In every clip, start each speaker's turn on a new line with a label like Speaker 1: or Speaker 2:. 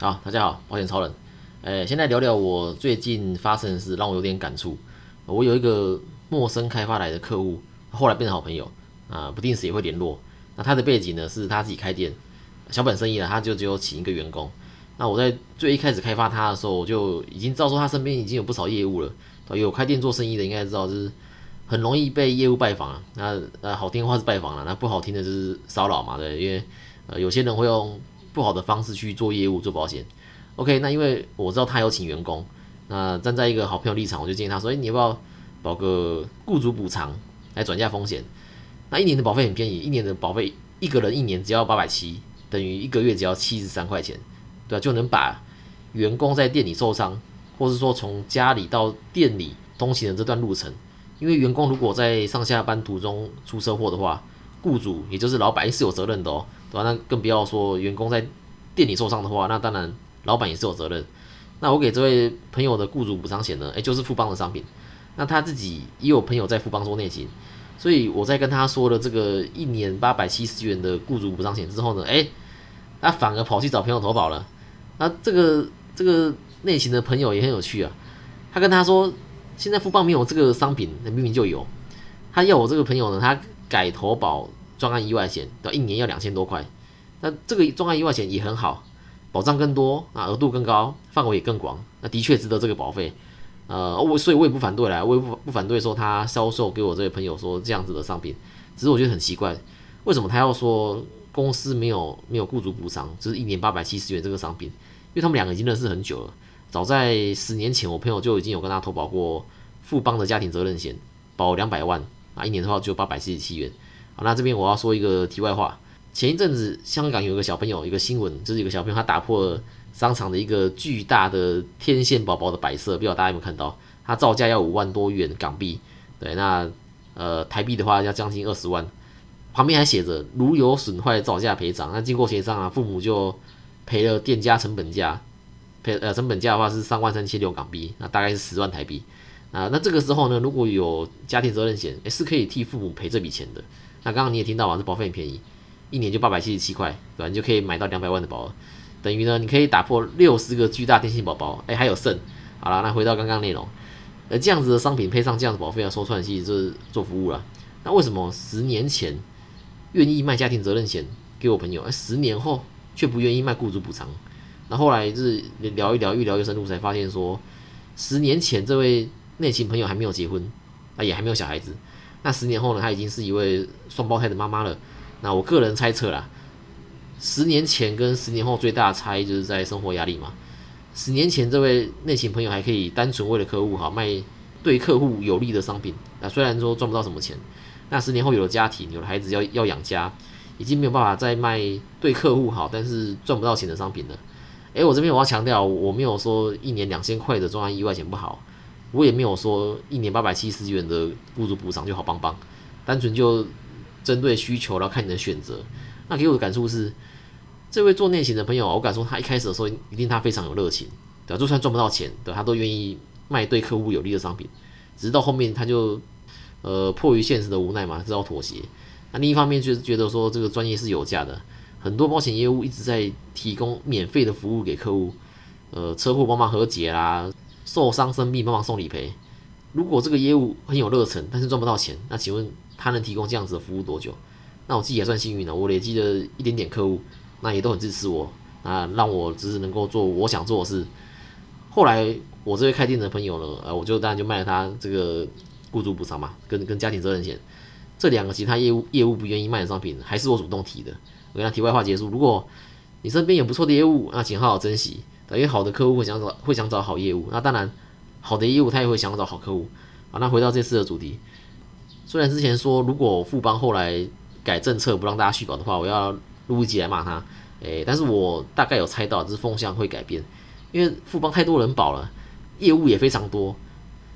Speaker 1: 好，大家好，保险超人。诶，现在聊聊我最近发生的事，让我有点感触。我有一个陌生开发来的客户，后来变成好朋友啊，不定时也会联络。那他的背景呢，是他自己开店，小本生意了，他就只有请一个员工。那我在最一开始开发他的时候，我就已经知道说他身边已经有不少业务了。有开店做生意的应该知道，就是很容易被业务拜访啊。那呃，好听话是拜访了，那不好听的就是骚扰嘛，对，因为呃有些人会用不好的方式去做业务做保险。OK，那因为我知道他有请员工，那站在一个好朋友立场，我就建议他说：“哎，你要不要保个雇主补偿来转嫁风险？那一年的保费很便宜，一年的保费一个人一年只要八百七，等于一个月只要七十三块钱，对吧？就能把员工在店里受伤，或是说从家里到店里通勤的这段路程，因为员工如果在上下班途中出车祸的话，雇主也就是老板是有责任的哦，对吧？那更不要说员工在店里受伤的话，那当然。”老板也是有责任。那我给这位朋友的雇主补偿险呢？诶，就是富邦的商品。那他自己也有朋友在富邦做内勤，所以我在跟他说了这个一年八百七十元的雇主补偿险之后呢，诶，他反而跑去找朋友投保了。那这个这个内勤的朋友也很有趣啊，他跟他说，现在富邦没有这个商品，那明明就有。他要我这个朋友呢，他改投保专案意外险，要一年要两千多块。那这个专案意外险也很好。保障更多啊，额度更高，范围也更广，那的确值得这个保费。呃，我所以我也不反对啦，我也不不反对说他销售给我这位朋友说这样子的商品，只是我觉得很奇怪，为什么他要说公司没有没有雇主补偿，就是一年八百七十元这个商品？因为他们两个已经认识很久了，早在十年前，我朋友就已经有跟他投保过富邦的家庭责任险，保两百万啊，一年的话就八百七十七元。好，那这边我要说一个题外话。前一阵子，香港有一个小朋友，一个新闻，就是一个小朋友他打破了商场的一个巨大的天线宝宝的摆设，不知道大家有没有看到？他造价要五万多元港币，对，那呃台币的话要将近二十万，旁边还写着如有损坏造价赔偿。那经过协商啊，父母就赔了店家成本价，赔呃成本价的话是三万三千六港币，那大概是十万台币啊。那这个时候呢，如果有家庭责任险，诶是可以替父母赔这笔钱的。那刚刚你也听到嘛，这保费很便宜。一年就八百七十七块，对吧？你就可以买到两百万的保额，等于呢，你可以打破六十个巨大电信宝宝，哎，还有剩。好了，那回到刚刚内容，呃，这样子的商品配上这样子保费要收串，其实就是做服务了。那为什么十年前愿意卖家庭责任险给我朋友，而十年后却不愿意卖雇主补偿？那后来就是聊一聊，越聊越深入，才发现说，十年前这位内勤朋友还没有结婚，啊，也还没有小孩子。那十年后呢，他已经是一位双胞胎的妈妈了。那我个人猜测啦，十年前跟十年后最大的差异就是在生活压力嘛。十年前这位内勤朋友还可以单纯为了客户好卖对客户有利的商品，那虽然说赚不到什么钱，那十年后有了家庭有了孩子要要养家，已经没有办法再卖对客户好但是赚不到钱的商品了。诶，我这边我要强调，我没有说一年两千块的重案意外险不好，我也没有说一年八百七十元的雇主补偿就好棒棒，单纯就。针对需求，然后看你的选择。那给我的感触是，这位做内勤的朋友，我敢说他一开始的时候一定他非常有热情，对吧？就算赚不到钱，对，他都愿意卖对客户有利的商品。只是到后面他就，呃，迫于现实的无奈嘛，只好妥协。那另一方面就是觉得说这个专业是有价的，很多保险业务一直在提供免费的服务给客户，呃，车祸帮忙和解啦，受伤生病帮忙送理赔。如果这个业务很有热忱，但是赚不到钱，那请问？他能提供这样子的服务多久？那我自己也算幸运了，我累积了一点点客户，那也都很支持我，啊，让我只是能够做我想做的事。后来我这位开店的朋友呢，呃，我就当然就卖了他这个雇主补偿嘛，跟跟家庭责任险这两个其他业务业务不愿意卖的商品，还是我主动提的。我跟他题外话结束。如果你身边有不错的业务，那请好好珍惜，因为好的客户会想找会想找好业务，那当然好的业务他也会想找好客户。好，那回到这次的主题。虽然之前说，如果富邦后来改政策不让大家续保的话，我要录一集来骂他。诶，但是我大概有猜到，这风向会改变，因为富邦太多人保了，业务也非常多，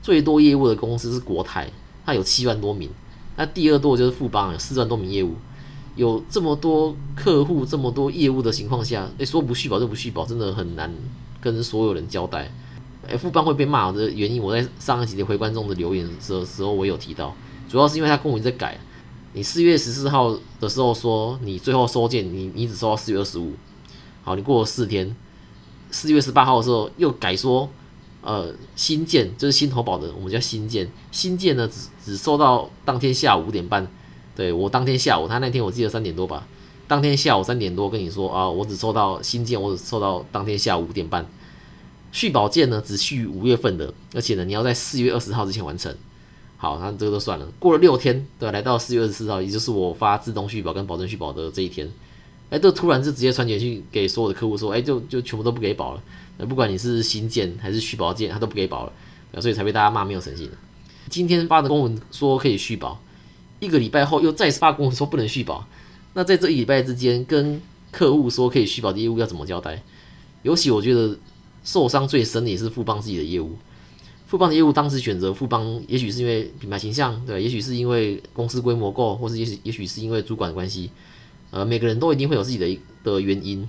Speaker 1: 最多业务的公司是国泰，它有七万多名，那第二多就是富邦，有四万多名业务，有这么多客户，这么多业务的情况下，诶，说不续保就不续保，真的很难跟所有人交代。诶，富邦会被骂的原因，我在上一集的回观众的留言的时候，我有提到。主要是因为他公文在改，你四月十四号的时候说你最后收件，你你只收到四月二十五，好，你过了四天，四月十八号的时候又改说，呃，新建就是新投保的，我们叫新建，新建呢只只收到当天下午五点半，对我当天下午，他那天我记得三点多吧，当天下午三点多跟你说啊，我只收到新建，我只收到当天下午五点半，续保件呢只续五月份的，而且呢你要在四月二十号之前完成。好，那这个都算了。过了六天，对？来到四月二十四号，也就是我发自动续保跟保证续保的这一天，哎，这突然就直接传简讯给所有的客户说，哎，就就全部都不给保了。那不管你是新建还是续保件，他都不给保了，所以才被大家骂没有诚信。今天发的公文说可以续保，一个礼拜后又再次发公文说不能续保。那在这一礼拜之间，跟客户说可以续保的业务要怎么交代？尤其我觉得受伤最深的也是富邦自己的业务。富邦的业务当时选择富邦，也许是因为品牌形象，对，也许是因为公司规模够，或是也许也许是因为主管的关系，呃，每个人都一定会有自己的的原因。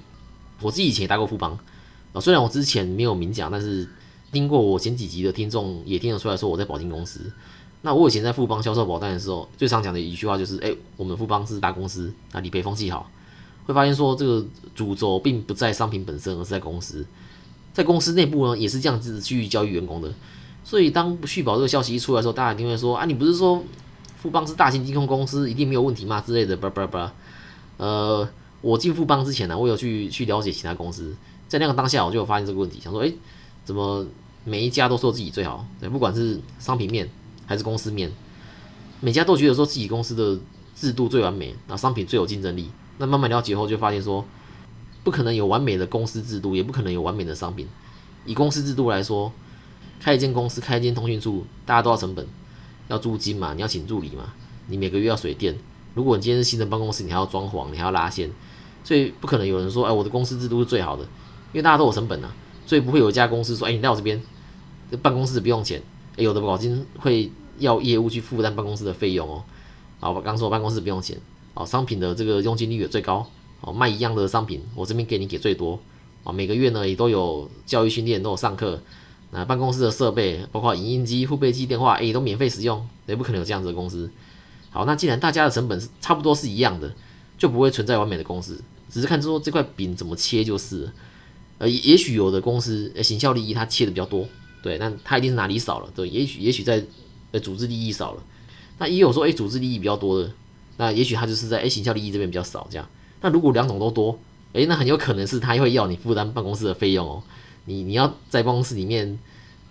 Speaker 1: 我自己以前也待过富邦，啊，虽然我之前没有明讲，但是听过我前几集的听众也听得出来说我在保金公司。那我以前在富邦销售保单的时候，最常讲的一句话就是，哎，我们富邦是大公司，那理赔风气好，会发现说这个主轴并不在商品本身，而是在公司，在公司内部呢，也是这样子去教育员工的。所以，当续保这个消息一出来的时候，大家一定会说：“啊，你不是说富邦是大型金控公司，一定没有问题吗？”之类的，叭叭叭。呃，我进富邦之前呢，我有去去了解其他公司，在那个当下，我就有发现这个问题，想说：“诶，怎么每一家都说自己最好？对，不管是商品面还是公司面，每家都觉得说自己公司的制度最完美，那商品最有竞争力。那慢慢了解后，就发现说，不可能有完美的公司制度，也不可能有完美的商品。以公司制度来说。开一间公司，开一间通讯处，大家都要成本，要租金嘛，你要请助理嘛，你每个月要水电。如果你今天是新的办公室，你还要装潢，你还要拉线，所以不可能有人说，哎，我的公司制度是最好的，因为大家都有成本啊，所以不会有一家公司说，哎，你来我这边，这办公室不用钱，有的保金会要业务去负担办公室的费用哦。好，我刚说办公室不用钱，哦，商品的这个佣金率也最高，哦，卖一样的商品，我这边给你给最多，啊，每个月呢也都有教育训练，都有上课。那办公室的设备，包括影印机、互备机、电话，诶，都免费使用，也不可能有这样子的公司。好，那既然大家的成本是差不多是一样的，就不会存在完美的公司，只是看说这块饼怎么切就是。呃，也许有的公司，呃，行销利益它切的比较多，对，那他一定是哪里少了，对，也许也许在呃组织利益少了，那也有说，诶，组织利益比较多的，那也许他就是在诶行销利益这边比较少这样。那如果两种都多，诶，那很有可能是他会要你负担办公室的费用哦。你你要在办公室里面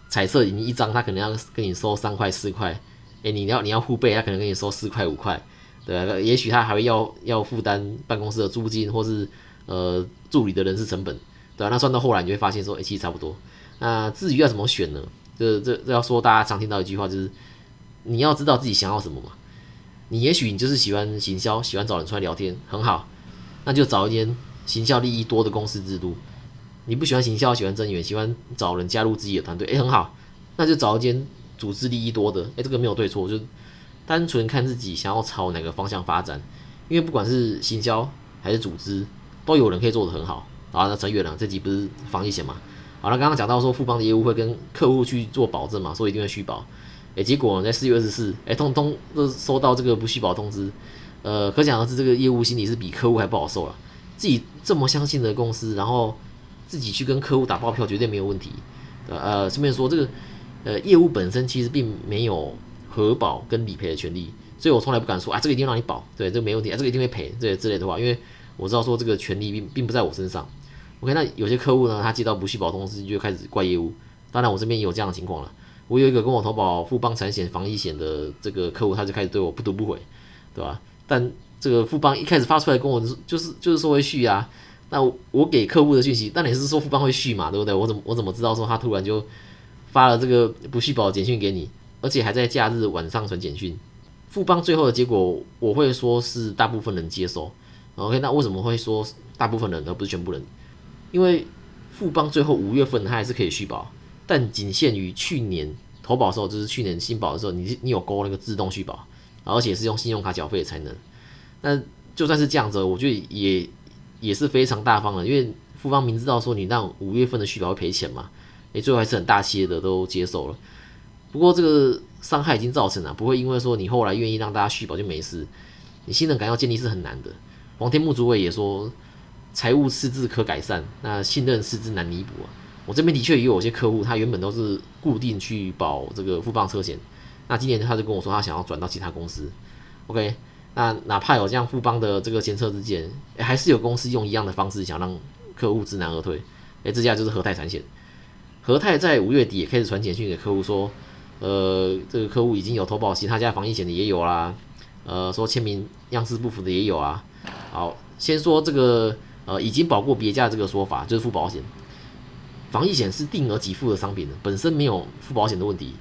Speaker 1: 彩色影一张，他可能要跟你收三块四块，诶，你要你要互备，他可能跟你收四块五块，对，也许他还会要要负担办公室的租金或是呃助理的人事成本，对啊，那算到后来你就会发现说，诶，其实差不多。那至于要怎么选呢？这这这要说大家常听到一句话就是，你要知道自己想要什么嘛。你也许你就是喜欢行销，喜欢找人出来聊天，很好，那就找一间行销利益多的公司制度。你不喜欢行销，喜欢增援，喜欢找人加入自己的团队，诶，很好，那就找一间组织利益多的，诶，这个没有对错，就单纯看自己想要朝哪个方向发展，因为不管是行销还是组织，都有人可以做得很好。好，那扯远了，这集不是防疫险嘛？好了，刚刚讲到说富邦的业务会跟客户去做保证嘛，说一定会续保，诶，结果在四月二十四，诶，通通都收到这个不续保通知，呃，可想而知这个业务心里是比客户还不好受了，自己这么相信的公司，然后。自己去跟客户打包票绝对没有问题，呃，顺便说这个，呃，业务本身其实并没有核保跟理赔的权利，所以我从来不敢说啊，这个一定让你保，对，这没问题啊，这个一定会赔，这些之类的话，因为我知道说这个权利并并不在我身上。OK，那有些客户呢，他接到不续保通知就开始怪业务，当然我这边也有这样的情况了，我有一个跟我投保富邦产险防疫险的这个客户，他就开始对我不读不回，对吧？但这个富邦一开始发出来跟我就是 就是说会续啊。那我给客户的讯息，但你是说富邦会续嘛，对不对？我怎么我怎么知道说他突然就发了这个不续保简讯给你，而且还在假日晚上传简讯？富邦最后的结果，我会说是大部分人接受。OK，那为什么会说大部分人而不是全部人？因为富邦最后五月份它还是可以续保，但仅限于去年投保的时候，就是去年新保的时候，你你有勾那个自动续保，而且是用信用卡缴费才能。那就算是这样子，我觉得也。也是非常大方的，因为富邦明知道说你让五月份的续保会赔钱嘛，诶，最后还是很大气的都接受了。不过这个伤害已经造成了，不会因为说你后来愿意让大家续保就没事。你信任感要建立是很难的。黄天木主委也说，财务赤字可改善，那信任赤字难弥补啊。我这边的确也有些客户，他原本都是固定去保这个富邦车险，那今年他就跟我说他想要转到其他公司。OK，那哪怕有这样富邦的这个前车之鉴，还是有公司用一样的方式想让客户知难而退。哎，这家就是和泰产险。和泰在五月底也开始传简讯给客户说，呃，这个客户已经有投保其他家防疫险的也有啦，呃，说签名样式不符的也有啊。好，先说这个，呃，已经保过别家的这个说法，就是付保险。防疫险是定额给付的商品，本身没有付保险的问题。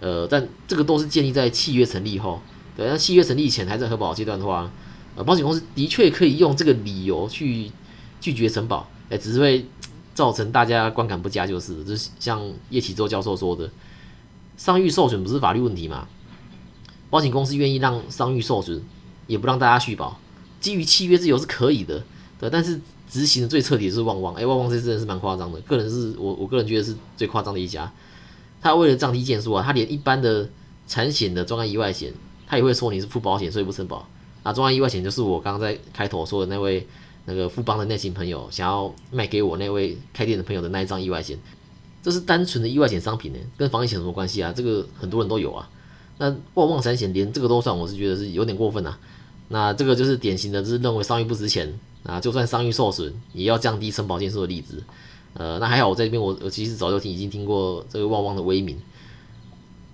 Speaker 1: 呃，但这个都是建立在契约成立后。对，那契约成立前还在核保阶段的话，呃，保险公司的确可以用这个理由去拒绝承保，哎，只是会。造成大家观感不佳，就是就是像叶启洲教授说的，商誉受损不是法律问题嘛？保险公司愿意让商誉受损，也不让大家续保，基于契约自由是可以的，对。但是执行的最彻底是旺旺，哎，旺旺这真的是蛮夸张的，个人是我我个人觉得是最夸张的一家。他为了降低件数啊，他连一般的产险的重案意外险，他也会说你是付保险所以不承保。啊，重案意外险就是我刚刚在开头说的那位。那个富邦的那群朋友想要卖给我那位开店的朋友的那一张意外险，这是单纯的意外险商品呢，跟防疫险什么关系啊？这个很多人都有啊。那旺旺产险连这个都算，我是觉得是有点过分啊。那这个就是典型的，就是认为商誉不值钱啊，就算商誉受损，也要降低承保建设的例子。呃，那还好，我在这边我我其实早就听已经听过这个旺旺的威名。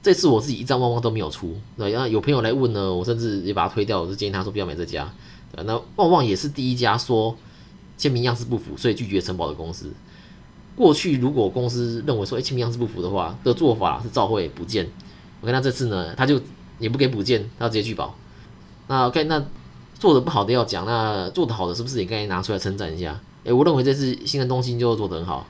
Speaker 1: 这次我自己一张旺旺都没有出，对，然后有朋友来问呢，我甚至也把它推掉，我就建议他说不要买这家。那旺旺也是第一家说签名样式不符，所以拒绝承保的公司。过去如果公司认为说，哎，签名样式不符的话，的做法是召回补件。我看他这次呢，他就也不给补件，他直接拒保。那 OK，那做的不好的要讲，那做的好的是不是也该拿出来称赞一下？哎，我认为这次新的东西就做得很好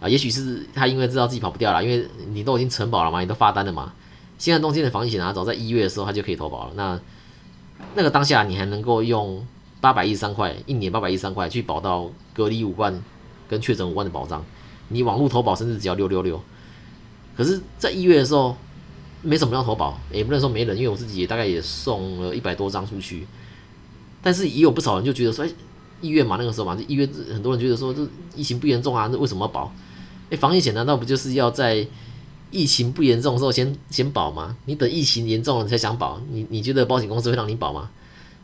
Speaker 1: 啊。也许是他因为知道自己跑不掉了，因为你都已经承保了嘛，你都发单了嘛。新的东西的防疫险啊，早在一月的时候他就可以投保了。那那个当下，你还能够用八百一十三块一年八百一十三块去保到隔离五万跟确诊五万的保障，你网络投保甚至只要六六六。可是，在一月的时候，没什么要投保，也不能说没人，因为我自己也大概也送了一百多张出去。但是也有不少人就觉得说，哎，一月嘛，那个时候嘛，就一月很多人觉得说，这疫情不严重啊，那为什么保？哎，防疫险难道不就是要在？疫情不严重的时候先先保吗？你等疫情严重了你才想保，你你觉得保险公司会让你保吗？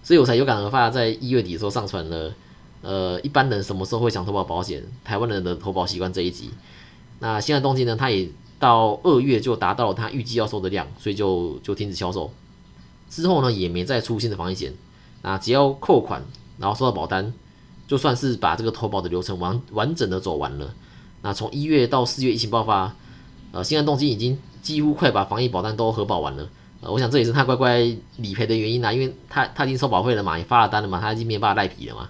Speaker 1: 所以我才有感而发，在一月底的时候上传了，呃，一般人什么时候会想投保保险？台湾人的投保习惯这一集。那现在东京呢，它也到二月就达到了它预计要收的量，所以就就停止销售。之后呢，也没再出新的防疫险。那只要扣款，然后收到保单，就算是把这个投保的流程完完整的走完了。那从一月到四月疫情爆发。呃，新安动机已经几乎快把防疫保单都核保完了。呃，我想这也是他乖乖理赔的原因啦，因为他他已经收保费了嘛，也发了单了嘛，他已经没办法赖皮了嘛。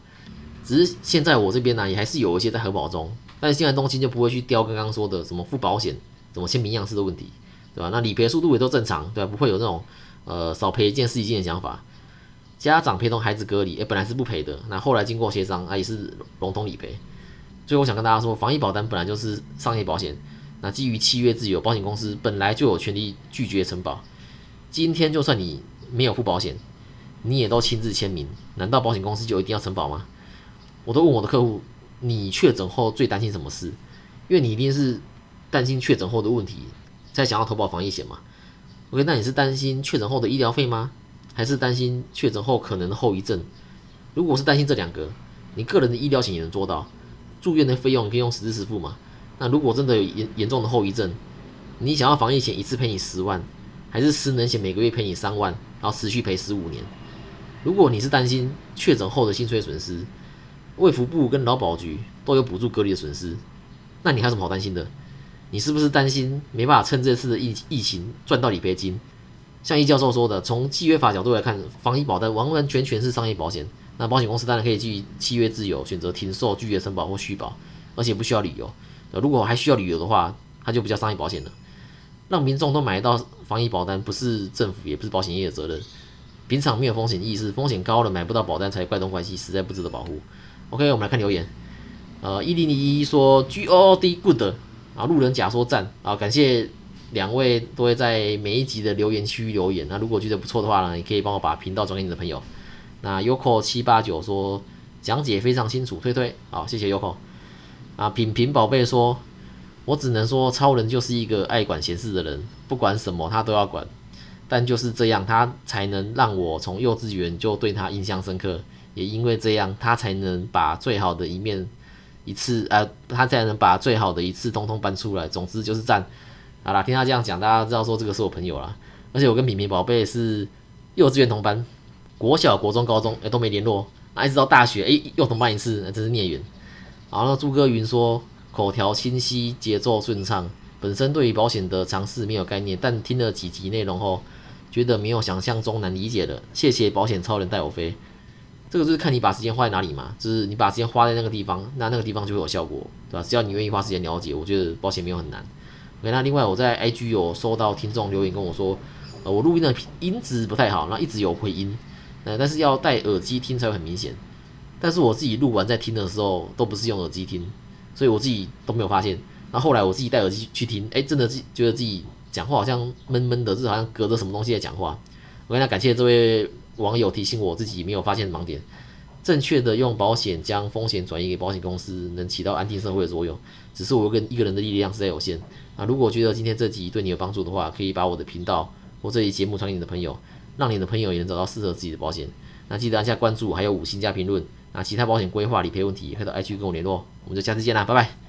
Speaker 1: 只是现在我这边呢，也还是有一些在核保中，但是新安动机就不会去雕刚刚说的什么付保险、什么签名样式的问题，对吧？那理赔速度也都正常，对吧？不会有这种呃少赔一件是一件的想法。家长陪同孩子隔离，诶，本来是不赔的，那后来经过协商，啊，也是笼统理赔。所以我想跟大家说，防疫保单本来就是商业保险。那基于契约自由，保险公司本来就有权利拒绝承保。今天就算你没有付保险，你也都亲自签名，难道保险公司就一定要承保吗？我都问我的客户，你确诊后最担心什么事？因为你一定是担心确诊后的问题，才想要投保防疫险嘛。OK，那你是担心确诊后的医疗费吗？还是担心确诊后可能的后遗症？如果是担心这两个，你个人的医疗险也能做到，住院的费用可以用实支实付嘛？那如果真的有严严重的后遗症，你想要防疫险一次赔你十万，还是失能险每个月赔你三万，然后持续赔十五年？如果你是担心确诊后的薪水损失，卫福部跟劳保局都有补助隔离的损失，那你还有什么好担心的？你是不是担心没办法趁这次的疫疫情赚到理赔金？像易教授说的，从契约法角度来看，防疫保单完完全全是商业保险，那保险公司当然可以基于契约自由选择停售、拒绝申保或续保，而且不需要理由。如果还需要理由的话，它就不叫商业保险了。让民众都买到防疫保单，不是政府也不是保险业的责任。平常没有风险意识，风险高了买不到保单才怪东怪西，实在不值得保护。OK，我们来看留言。呃，一零零一说 G O O D good 啊，路人甲说赞啊，感谢两位都会在每一集的留言区留言。那如果觉得不错的话呢，也可以帮我把频道转给你的朋友。那 Yoko 七八九说讲解非常清楚，推推，好，谢谢 Yoko。啊，品品宝贝说，我只能说超人就是一个爱管闲事的人，不管什么他都要管，但就是这样，他才能让我从幼稚园就对他印象深刻，也因为这样，他才能把最好的一面一次，呃，他才能把最好的一次通通搬出来。总之就是赞。好啦，听他这样讲，大家知道说这个是我朋友啦，而且我跟品品宝贝是幼稚园同班，国小、国中、高中哎都没联络，那一直到大学哎又同班一次，真是孽缘。然后朱哥云说，口条清晰，节奏顺畅。本身对于保险的常识没有概念，但听了几集内容后，觉得没有想象中难理解了。谢谢保险超人带我飞。这个就是看你把时间花在哪里嘛，就是你把时间花在那个地方，那那个地方就会有效果，对吧？只要你愿意花时间了解，我觉得保险没有很难。OK，那另外我在 IG 有收到听众留言跟我说，呃，我录音的音质不太好，然后一直有回音，呃，但是要戴耳机听才会很明显。但是我自己录完在听的时候，都不是用耳机听，所以我自己都没有发现。然后来我自己戴耳机去听，哎，真的自己觉得自己讲话好像闷闷的，就是好像隔着什么东西在讲话。我跟他感谢这位网友提醒我自己没有发现盲点，正确的用保险将风险转移给保险公司，能起到安定社会的作用。只是我跟一个人的力量实在有限啊！如果觉得今天这集对你有帮助的话，可以把我的频道或这一节目传给你的朋友，让你的朋友也能找到适合自己的保险。那记得按下关注，还有五星加评论。那其他保险规划理赔问题，可以到 IG 跟我联络。我们就下次见啦，拜拜。